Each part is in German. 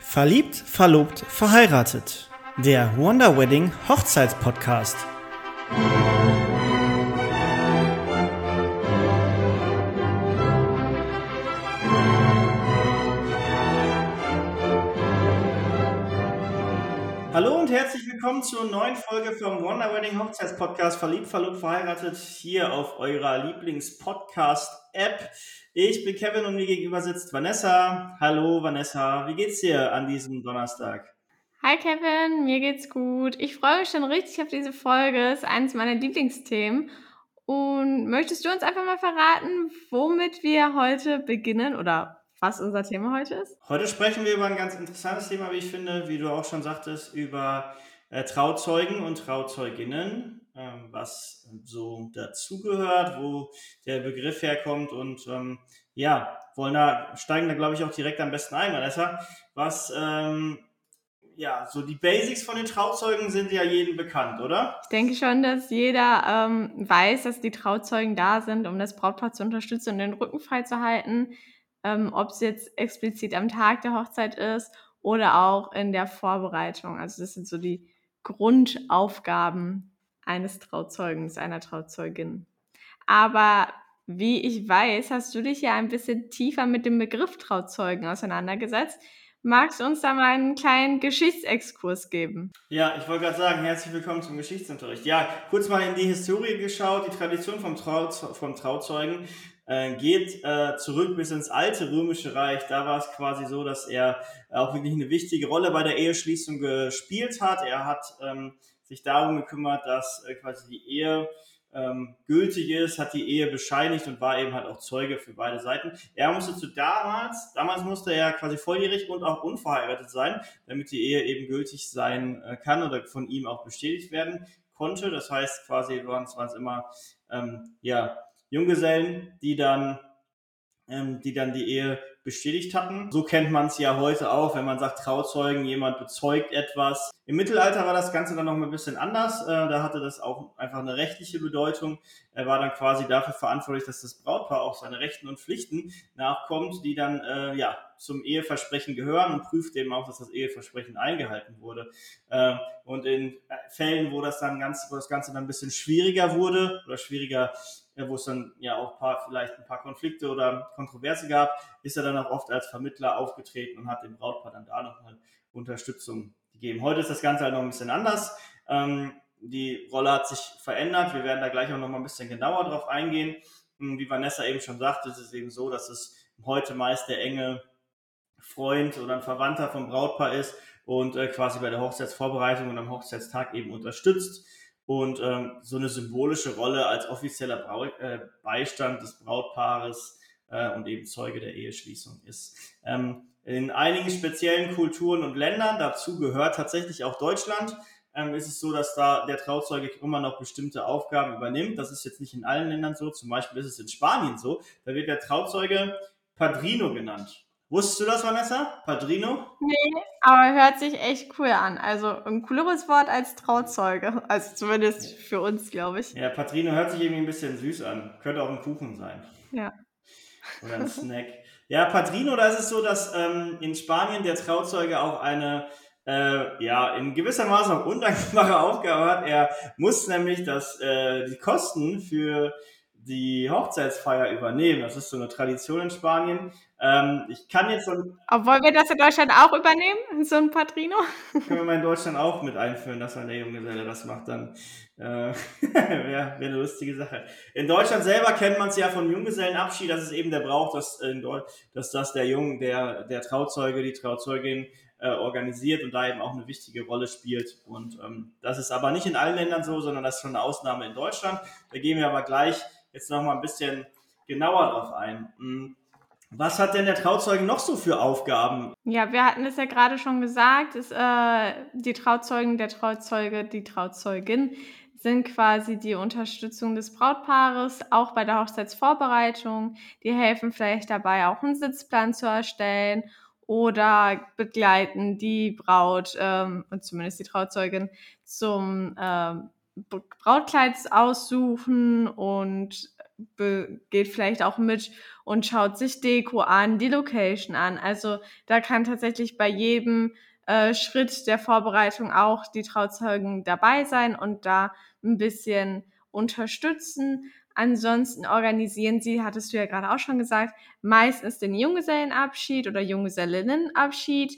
Verliebt, verlobt, verheiratet. Der Wonder Wedding Hochzeitspodcast. Hallo und herzlich willkommen zur neuen Folge vom Wonder Wedding Hochzeitspodcast Verliebt, verlobt, verheiratet hier auf eurer Lieblings-Podcast-App. Ich bin Kevin und mir gegenüber sitzt Vanessa. Hallo Vanessa, wie geht's dir an diesem Donnerstag? Hi Kevin, mir geht's gut. Ich freue mich schon richtig auf diese Folge. Es ist eines meiner Lieblingsthemen. Und möchtest du uns einfach mal verraten, womit wir heute beginnen oder was unser Thema heute ist? Heute sprechen wir über ein ganz interessantes Thema, wie ich finde, wie du auch schon sagtest, über äh, Trauzeugen und Trauzeuginnen, ähm, was so dazugehört, wo der Begriff herkommt und ähm, ja, wollen da, steigen da glaube ich auch direkt am besten ein, Vanessa. Was, ähm, ja, so die Basics von den Trauzeugen sind ja jedem bekannt, oder? Ich denke schon, dass jeder ähm, weiß, dass die Trauzeugen da sind, um das Brautpaar zu unterstützen und den Rücken frei zu halten. Ähm, ob es jetzt explizit am Tag der Hochzeit ist oder auch in der Vorbereitung. Also das sind so die Grundaufgaben eines Trauzeugens, einer Trauzeugin. Aber wie ich weiß, hast du dich ja ein bisschen tiefer mit dem Begriff Trauzeugen auseinandergesetzt. Magst du uns da mal einen kleinen Geschichtsexkurs geben? Ja, ich wollte gerade sagen, herzlich willkommen zum Geschichtsunterricht. Ja, kurz mal in die Historie geschaut. Die Tradition vom, Trau vom Trauzeugen äh, geht äh, zurück bis ins alte römische Reich. Da war es quasi so, dass er auch wirklich eine wichtige Rolle bei der Eheschließung gespielt hat. Er hat ähm, sich darum gekümmert, dass äh, quasi die Ehe ähm, gültig ist, hat die Ehe bescheinigt und war eben halt auch Zeuge für beide Seiten. Er musste zu damals, damals musste er quasi volljährig und auch unverheiratet sein, damit die Ehe eben gültig sein äh, kann oder von ihm auch bestätigt werden konnte. Das heißt quasi waren es immer ähm, ja Junggesellen, die dann ähm, die dann die Ehe bestätigt hatten. So kennt man es ja heute auch, wenn man sagt Trauzeugen, jemand bezeugt etwas. Im Mittelalter war das Ganze dann noch ein bisschen anders. Äh, da hatte das auch einfach eine rechtliche Bedeutung. Er war dann quasi dafür verantwortlich, dass das Brautpaar auch seine Rechten und Pflichten nachkommt, die dann äh, ja zum Eheversprechen gehören und prüft eben auch, dass das Eheversprechen eingehalten wurde. Äh, und in Fällen, wo das dann ganz, wo das Ganze dann ein bisschen schwieriger wurde oder schwieriger wo es dann ja auch paar, vielleicht ein paar Konflikte oder Kontroverse gab, ist er dann auch oft als Vermittler aufgetreten und hat dem Brautpaar dann da noch eine Unterstützung gegeben. Heute ist das Ganze halt noch ein bisschen anders. Ähm, die Rolle hat sich verändert. Wir werden da gleich auch noch mal ein bisschen genauer drauf eingehen. Hm, wie Vanessa eben schon sagte, ist es eben so, dass es heute meist der enge Freund oder ein Verwandter vom Brautpaar ist und äh, quasi bei der Hochzeitsvorbereitung und am Hochzeitstag eben unterstützt und ähm, so eine symbolische Rolle als offizieller Brau äh, Beistand des Brautpaares äh, und eben Zeuge der Eheschließung ist. Ähm, in einigen speziellen Kulturen und Ländern, dazu gehört tatsächlich auch Deutschland, ähm, ist es so, dass da der Trauzeuge immer noch bestimmte Aufgaben übernimmt. Das ist jetzt nicht in allen Ländern so. Zum Beispiel ist es in Spanien so. Da wird der Trauzeuge Padrino genannt. Wusstest du das, Vanessa? Padrino? Nee, aber hört sich echt cool an. Also ein cooleres Wort als Trauzeuge. Also zumindest für uns, glaube ich. Ja, Padrino hört sich irgendwie ein bisschen süß an. Könnte auch ein Kuchen sein. Ja. Oder ein Snack. Ja, Padrino, da ist es so, dass ähm, in Spanien der Trauzeuge auch eine, äh, ja, in gewisser Maße auch undankbare Aufgabe hat. Er muss nämlich das, äh, die Kosten für die Hochzeitsfeier übernehmen. Das ist so eine Tradition in Spanien. Ähm, ich kann jetzt so ein, Obwohl wir das in Deutschland auch übernehmen, so ein Patrino. Können wir mal in Deutschland auch mit einführen, dass man der Junggeselle das macht, dann äh, wäre wär eine lustige Sache. In Deutschland selber kennt man es ja von Junggesellenabschied, dass es eben der Brauch, dass, in dass das der Jung, der, der Trauzeuge, die Trauzeugin äh, organisiert und da eben auch eine wichtige Rolle spielt. Und ähm, das ist aber nicht in allen Ländern so, sondern das ist schon eine Ausnahme in Deutschland. Da gehen wir aber gleich jetzt noch mal ein bisschen genauer drauf ein. Hm. Was hat denn der Trauzeuge noch so für Aufgaben? Ja, wir hatten es ja gerade schon gesagt, ist, äh, die Trauzeugen, der Trauzeuge, die Trauzeugin sind quasi die Unterstützung des Brautpaares, auch bei der Hochzeitsvorbereitung. Die helfen vielleicht dabei, auch einen Sitzplan zu erstellen oder begleiten die Braut ähm, und zumindest die Trauzeugin zum ähm, Brautkleid aussuchen und geht vielleicht auch mit und schaut sich Deko an, die Location an. Also da kann tatsächlich bei jedem äh, Schritt der Vorbereitung auch die Trauzeugen dabei sein und da ein bisschen unterstützen. Ansonsten organisieren sie, hattest du ja gerade auch schon gesagt, meistens den Junggesellenabschied oder Junggesellinnenabschied.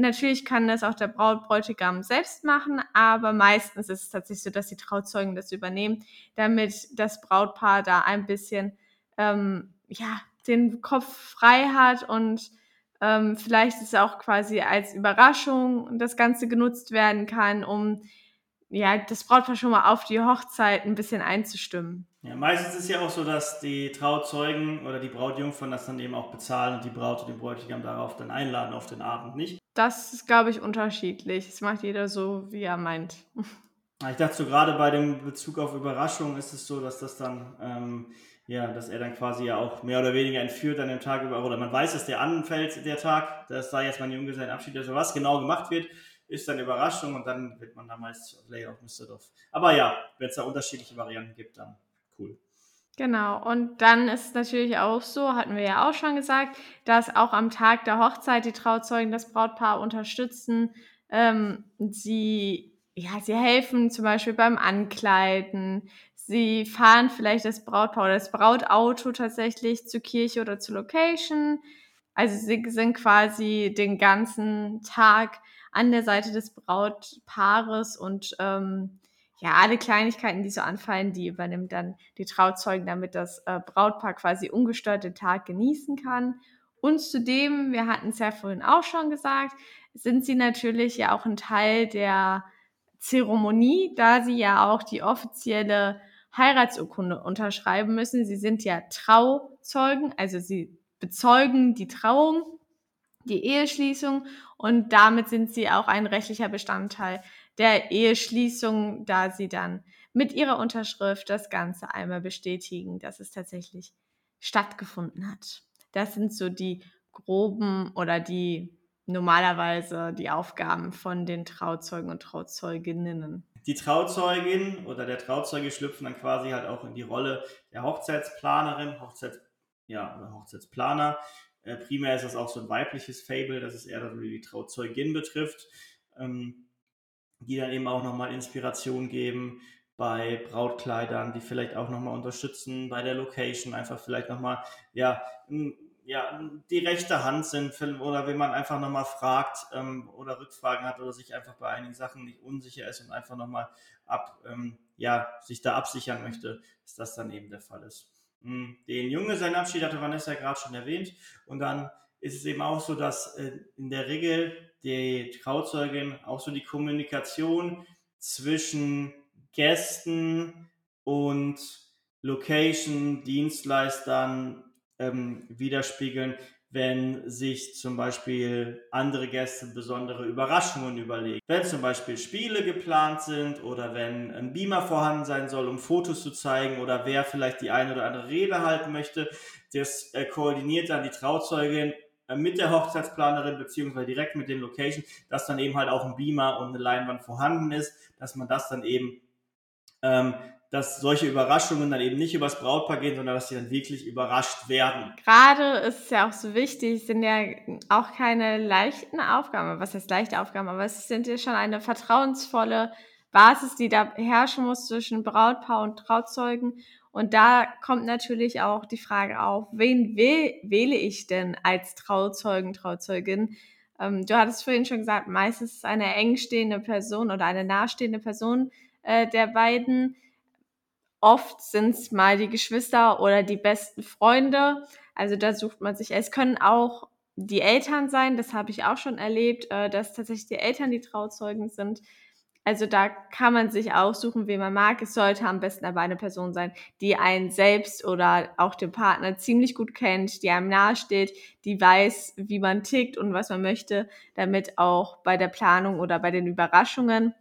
Natürlich kann das auch der Brautbräutigam selbst machen, aber meistens ist es tatsächlich so, dass die Trauzeugen das übernehmen, damit das Brautpaar da ein bisschen ähm, ja, den Kopf frei hat und ähm, vielleicht ist es auch quasi als Überraschung das Ganze genutzt werden kann, um ja, das Brautpaar schon mal auf die Hochzeit ein bisschen einzustimmen. Ja, meistens ist es ja auch so, dass die Trauzeugen oder die Brautjungfern das dann eben auch bezahlen und die Braut und den Bräutigam darauf dann einladen auf den Abend, nicht? Das ist, glaube ich, unterschiedlich. Es macht jeder so, wie er meint. Ich dachte so, gerade bei dem Bezug auf Überraschung ist es so, dass das dann, ähm, ja, dass er dann quasi ja auch mehr oder weniger entführt an dem Tag über, oder man weiß, dass der anfällt, der Tag, dass da jetzt mein Junggesellenabschied ist, also was genau gemacht wird, ist dann Überraschung und dann wird man da meist Layout Düsseldorf. Aber ja, wenn es da unterschiedliche Varianten gibt, dann cool. Genau, und dann ist es natürlich auch so, hatten wir ja auch schon gesagt, dass auch am Tag der Hochzeit die Trauzeugen das Brautpaar unterstützen. Ähm, sie, ja, sie helfen zum Beispiel beim Ankleiden. Sie fahren vielleicht das Brautpaar oder das Brautauto tatsächlich zur Kirche oder zur Location. Also sie sind quasi den ganzen Tag an der Seite des Brautpaares und ähm, ja, alle Kleinigkeiten, die so anfallen, die übernimmt dann die Trauzeugen, damit das äh, Brautpaar quasi ungestört den Tag genießen kann. Und zudem, wir hatten es ja vorhin auch schon gesagt, sind sie natürlich ja auch ein Teil der Zeremonie, da sie ja auch die offizielle Heiratsurkunde unterschreiben müssen. Sie sind ja Trauzeugen, also sie bezeugen die Trauung, die Eheschließung und damit sind sie auch ein rechtlicher Bestandteil der Eheschließung, da sie dann mit ihrer Unterschrift das Ganze einmal bestätigen, dass es tatsächlich stattgefunden hat. Das sind so die groben oder die normalerweise die Aufgaben von den Trauzeugen und Trauzeuginnen. Die Trauzeugin oder der Trauzeuge schlüpfen dann quasi halt auch in die Rolle der Hochzeitsplanerin, Hochzeits, ja, Hochzeitsplaner. Äh, primär ist das auch so ein weibliches Fable, dass es eher die Trauzeugin betrifft. Ähm, die dann eben auch nochmal Inspiration geben bei Brautkleidern, die vielleicht auch nochmal unterstützen bei der Location, einfach vielleicht nochmal, ja, ja, die rechte Hand sind oder wenn man einfach nochmal fragt ähm, oder Rückfragen hat oder sich einfach bei einigen Sachen nicht unsicher ist und einfach nochmal ab, ähm, ja, sich da absichern möchte, dass das dann eben der Fall ist. Hm, den Junge, seinen Abschied hatte Vanessa gerade schon erwähnt und dann ist es eben auch so, dass äh, in der Regel die Trauzeugin auch so die Kommunikation zwischen Gästen und Location, Dienstleistern ähm, widerspiegeln, wenn sich zum Beispiel andere Gäste besondere Überraschungen überlegen. Wenn zum Beispiel Spiele geplant sind oder wenn ein Beamer vorhanden sein soll, um Fotos zu zeigen oder wer vielleicht die eine oder andere Rede halten möchte, das äh, koordiniert dann die Trauzeugin mit der Hochzeitsplanerin beziehungsweise direkt mit den Location, dass dann eben halt auch ein Beamer und eine Leinwand vorhanden ist, dass man das dann eben, ähm, dass solche Überraschungen dann eben nicht übers Brautpaar gehen, sondern dass sie dann wirklich überrascht werden. Gerade ist es ja auch so wichtig, sind ja auch keine leichten Aufgaben, was heißt leichte Aufgaben, aber es sind ja schon eine vertrauensvolle Basis, die da herrschen muss zwischen Brautpaar und Trauzeugen. Und da kommt natürlich auch die Frage auf, wen wähle ich denn als Trauzeugen, Trauzeugin? Ähm, du hattest vorhin schon gesagt, meistens ist eine engstehende Person oder eine nahestehende Person äh, der beiden. Oft sind es mal die Geschwister oder die besten Freunde. Also da sucht man sich, es können auch die Eltern sein, das habe ich auch schon erlebt, äh, dass tatsächlich die Eltern die Trauzeugen sind. Also da kann man sich aussuchen, wen man mag. Es sollte am besten aber eine Person sein, die einen selbst oder auch den Partner ziemlich gut kennt, die einem nahesteht, die weiß, wie man tickt und was man möchte, damit auch bei der Planung oder bei den Überraschungen,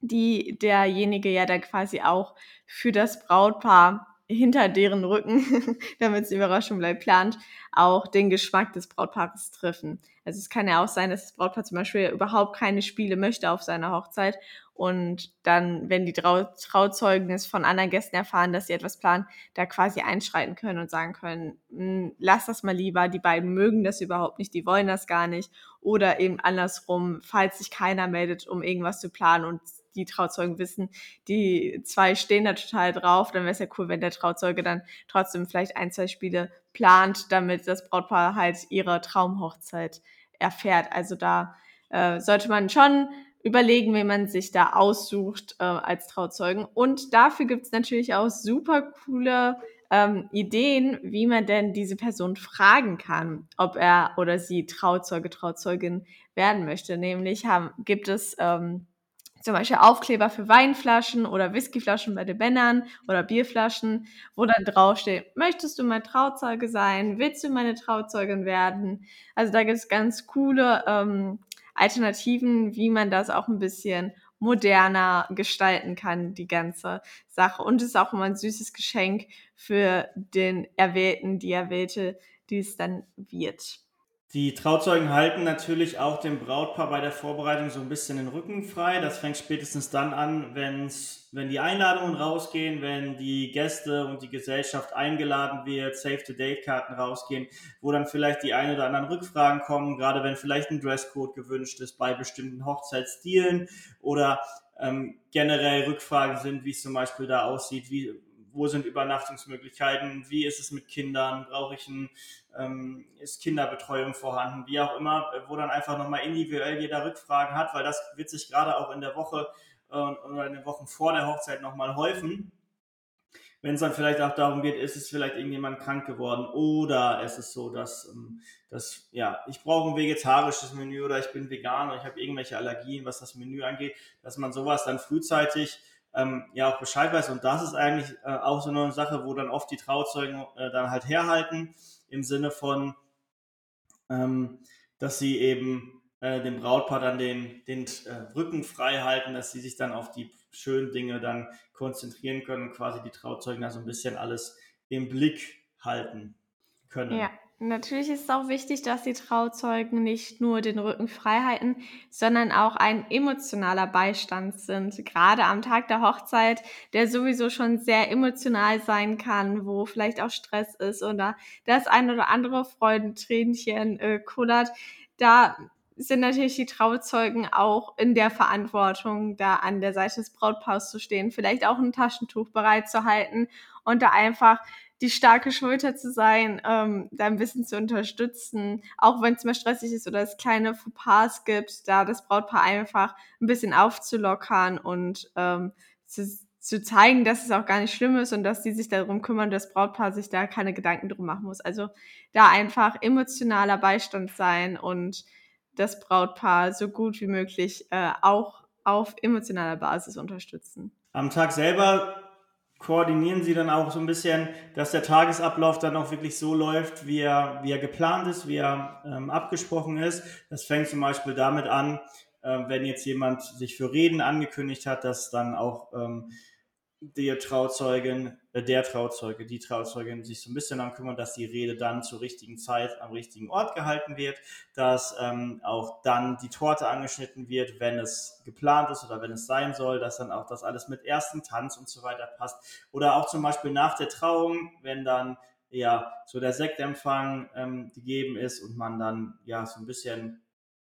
die derjenige ja dann quasi auch für das Brautpaar hinter deren Rücken, damit es Überraschung bleibt, plant, auch den Geschmack des Brautpaares treffen. Also es kann ja auch sein, dass das Brautpaar zum Beispiel überhaupt keine Spiele möchte auf seiner Hochzeit und dann, wenn die Trau Trauzeugen es von anderen Gästen erfahren, dass sie etwas planen, da quasi einschreiten können und sagen können, hm, lass das mal lieber, die beiden mögen das überhaupt nicht, die wollen das gar nicht. Oder eben andersrum, falls sich keiner meldet, um irgendwas zu planen und die Trauzeugen wissen, die zwei stehen da total drauf, dann wäre es ja cool, wenn der Trauzeuge dann trotzdem vielleicht ein, zwei Spiele plant, damit das Brautpaar halt ihre Traumhochzeit erfährt. Also da äh, sollte man schon überlegen, wie man sich da aussucht äh, als Trauzeugen. Und dafür gibt es natürlich auch super coole ähm, Ideen, wie man denn diese Person fragen kann, ob er oder sie Trauzeuge, Trauzeugin werden möchte. Nämlich haben, gibt es ähm, zum Beispiel Aufkleber für Weinflaschen oder Whiskyflaschen bei den Männern oder Bierflaschen, wo dann draufsteht, möchtest du mein Trauzeuge sein? Willst du meine Trauzeugin werden? Also da gibt es ganz coole ähm, Alternativen, wie man das auch ein bisschen moderner gestalten kann, die ganze Sache. Und es ist auch immer ein süßes Geschenk für den Erwählten, die Erwählte, die es dann wird. Die Trauzeugen halten natürlich auch dem Brautpaar bei der Vorbereitung so ein bisschen den Rücken frei. Das fängt spätestens dann an, wenn's, wenn die Einladungen rausgehen, wenn die Gäste und die Gesellschaft eingeladen wird, Save-the-Date-Karten rausgehen, wo dann vielleicht die ein oder anderen Rückfragen kommen, gerade wenn vielleicht ein Dresscode gewünscht ist bei bestimmten Hochzeitsstilen oder ähm, generell Rückfragen sind, wie es zum Beispiel da aussieht, wie, wo sind Übernachtungsmöglichkeiten, wie ist es mit Kindern, brauche ich ein, ähm, ist Kinderbetreuung vorhanden, wie auch immer, wo dann einfach nochmal individuell jeder Rückfragen hat, weil das wird sich gerade auch in der Woche äh, oder in den Wochen vor der Hochzeit nochmal häufen. Wenn es dann vielleicht auch darum geht, ist es vielleicht irgendjemand krank geworden oder es ist so, dass, ähm, dass ja, ich brauche ein vegetarisches Menü oder ich bin vegan oder ich habe irgendwelche Allergien, was das Menü angeht, dass man sowas dann frühzeitig ähm, ja auch Bescheid weiß. Und das ist eigentlich äh, auch so eine Sache, wo dann oft die Trauzeugen äh, dann halt herhalten, im Sinne von, ähm, dass sie eben äh, dem Brautpaar dann den, den äh, Rücken frei halten, dass sie sich dann auf die schönen Dinge dann konzentrieren können, quasi die Trauzeugen da so ein bisschen alles im Blick halten können. Ja. Natürlich ist es auch wichtig, dass die Trauzeugen nicht nur den Rücken frei halten, sondern auch ein emotionaler Beistand sind. Gerade am Tag der Hochzeit, der sowieso schon sehr emotional sein kann, wo vielleicht auch Stress ist oder das ein oder andere Freudentränchen äh, kullert. Da sind natürlich die Trauzeugen auch in der Verantwortung, da an der Seite des Brautpaars zu stehen, vielleicht auch ein Taschentuch bereit zu halten und da einfach die starke Schulter zu sein, ähm, da ein bisschen zu unterstützen, auch wenn es mal stressig ist oder es kleine Fauxpas gibt, da das Brautpaar einfach ein bisschen aufzulockern und ähm, zu, zu zeigen, dass es auch gar nicht schlimm ist und dass die sich darum kümmern, dass das Brautpaar sich da keine Gedanken drum machen muss. Also da einfach emotionaler Beistand sein und das Brautpaar so gut wie möglich äh, auch auf emotionaler Basis unterstützen. Am Tag selber koordinieren Sie dann auch so ein bisschen, dass der Tagesablauf dann auch wirklich so läuft, wie er, wie er geplant ist, wie er ähm, abgesprochen ist. Das fängt zum Beispiel damit an, äh, wenn jetzt jemand sich für Reden angekündigt hat, dass dann auch ähm, der Trauzeugin, äh, der Trauzeuge, die Trauzeugin sich so ein bisschen darum kümmern, dass die Rede dann zur richtigen Zeit am richtigen Ort gehalten wird, dass ähm, auch dann die Torte angeschnitten wird, wenn es geplant ist oder wenn es sein soll, dass dann auch das alles mit ersten Tanz und so weiter passt. Oder auch zum Beispiel nach der Trauung, wenn dann ja so der Sektempfang ähm, gegeben ist und man dann ja so ein bisschen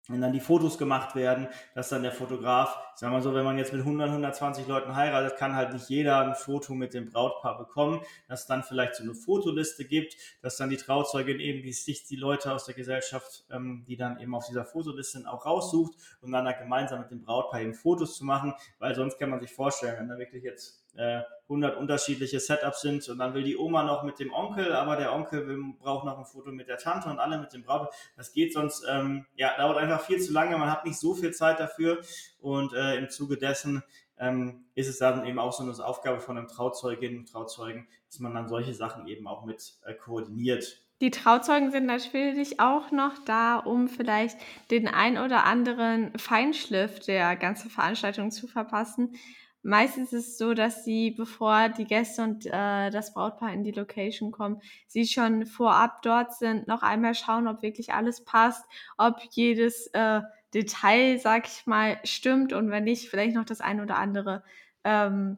wenn dann die Fotos gemacht werden, dass dann der Fotograf, sagen wir so, wenn man jetzt mit 100, 120 Leuten heiratet, kann halt nicht jeder ein Foto mit dem Brautpaar bekommen, dass dann vielleicht so eine Fotoliste gibt, dass dann die Trauzeugin eben die, sich die Leute aus der Gesellschaft, ähm, die dann eben auf dieser Fotoliste sind, auch raussucht und dann da gemeinsam mit dem Brautpaar eben Fotos zu machen, weil sonst kann man sich vorstellen, wenn da wirklich jetzt äh, 100 unterschiedliche Setups sind und dann will die Oma noch mit dem Onkel, aber der Onkel will, braucht noch ein Foto mit der Tante und alle mit dem Braut. Das geht sonst, ähm, ja, dauert einfach viel zu lange, man hat nicht so viel Zeit dafür und äh, im Zuge dessen ähm, ist es dann eben auch so eine Aufgabe von einem Trauzeugin und Trauzeugen, dass man dann solche Sachen eben auch mit äh, koordiniert. Die Trauzeugen sind natürlich auch noch da, um vielleicht den ein oder anderen Feinschliff der ganzen Veranstaltung zu verpassen Meistens ist es so, dass sie, bevor die Gäste und äh, das Brautpaar in die Location kommen, sie schon vorab dort sind, noch einmal schauen, ob wirklich alles passt, ob jedes äh, Detail, sag ich mal, stimmt und wenn nicht, vielleicht noch das ein oder andere ähm,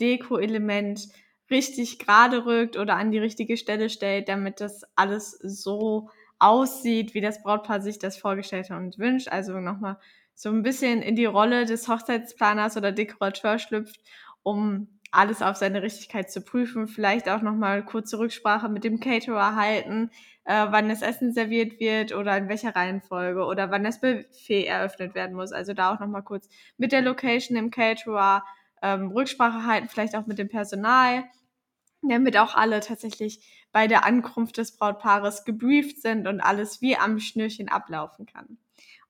Deko-Element richtig gerade rückt oder an die richtige Stelle stellt, damit das alles so aussieht, wie das Brautpaar sich das vorgestellt hat und wünscht. Also nochmal so ein bisschen in die Rolle des Hochzeitsplaners oder Dekorateur schlüpft, um alles auf seine Richtigkeit zu prüfen. Vielleicht auch nochmal kurze Rücksprache mit dem Caterer halten, äh, wann das Essen serviert wird oder in welcher Reihenfolge oder wann das Buffet eröffnet werden muss. Also da auch nochmal kurz mit der Location, dem Caterer ähm, Rücksprache halten, vielleicht auch mit dem Personal, damit auch alle tatsächlich bei der Ankunft des Brautpaares gebrieft sind und alles wie am Schnürchen ablaufen kann.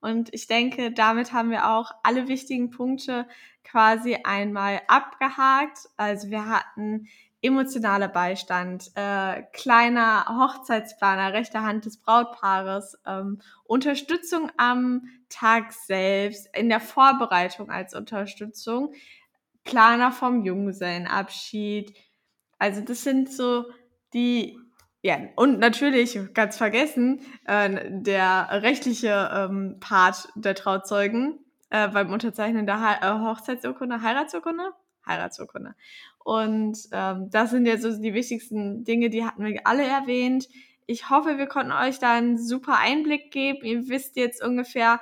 Und ich denke, damit haben wir auch alle wichtigen Punkte quasi einmal abgehakt. Also wir hatten emotionaler Beistand, äh, kleiner Hochzeitsplaner, rechter Hand des Brautpaares, ähm, Unterstützung am Tag selbst, in der Vorbereitung als Unterstützung, Planer vom Junggesellenabschied. Also das sind so die, ja, und natürlich, ganz vergessen, äh, der rechtliche ähm, Part der Trauzeugen äh, beim Unterzeichnen der He äh, Hochzeitsurkunde, Heiratsurkunde? Heiratsurkunde. Und ähm, das sind jetzt so die wichtigsten Dinge, die hatten wir alle erwähnt. Ich hoffe, wir konnten euch da einen super Einblick geben. Ihr wisst jetzt ungefähr,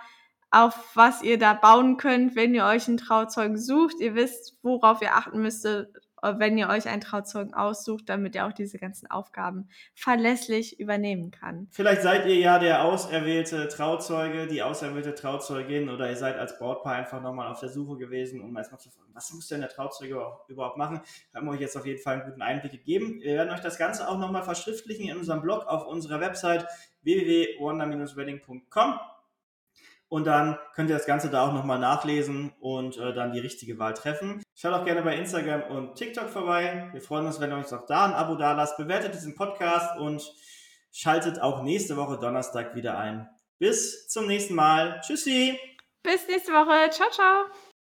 auf was ihr da bauen könnt, wenn ihr euch einen Trauzeugen sucht. Ihr wisst, worauf ihr achten müsstet, wenn ihr euch einen Trauzeugen aussucht, damit er auch diese ganzen Aufgaben verlässlich übernehmen kann. Vielleicht seid ihr ja der auserwählte Trauzeuge, die auserwählte Trauzeugin oder ihr seid als Brautpaar einfach nochmal auf der Suche gewesen, um erstmal zu fragen, was muss denn der Trauzeuge überhaupt machen? Haben wir euch jetzt auf jeden Fall einen guten Einblick gegeben. Wir werden euch das Ganze auch nochmal verschriftlichen in unserem Blog auf unserer Website www.wonder-wedding.com und dann könnt ihr das Ganze da auch nochmal nachlesen und äh, dann die richtige Wahl treffen. Schaut auch gerne bei Instagram und TikTok vorbei. Wir freuen uns, wenn ihr euch auch da ein Abo da lasst. Bewertet diesen Podcast und schaltet auch nächste Woche Donnerstag wieder ein. Bis zum nächsten Mal. Tschüssi. Bis nächste Woche. Ciao, ciao.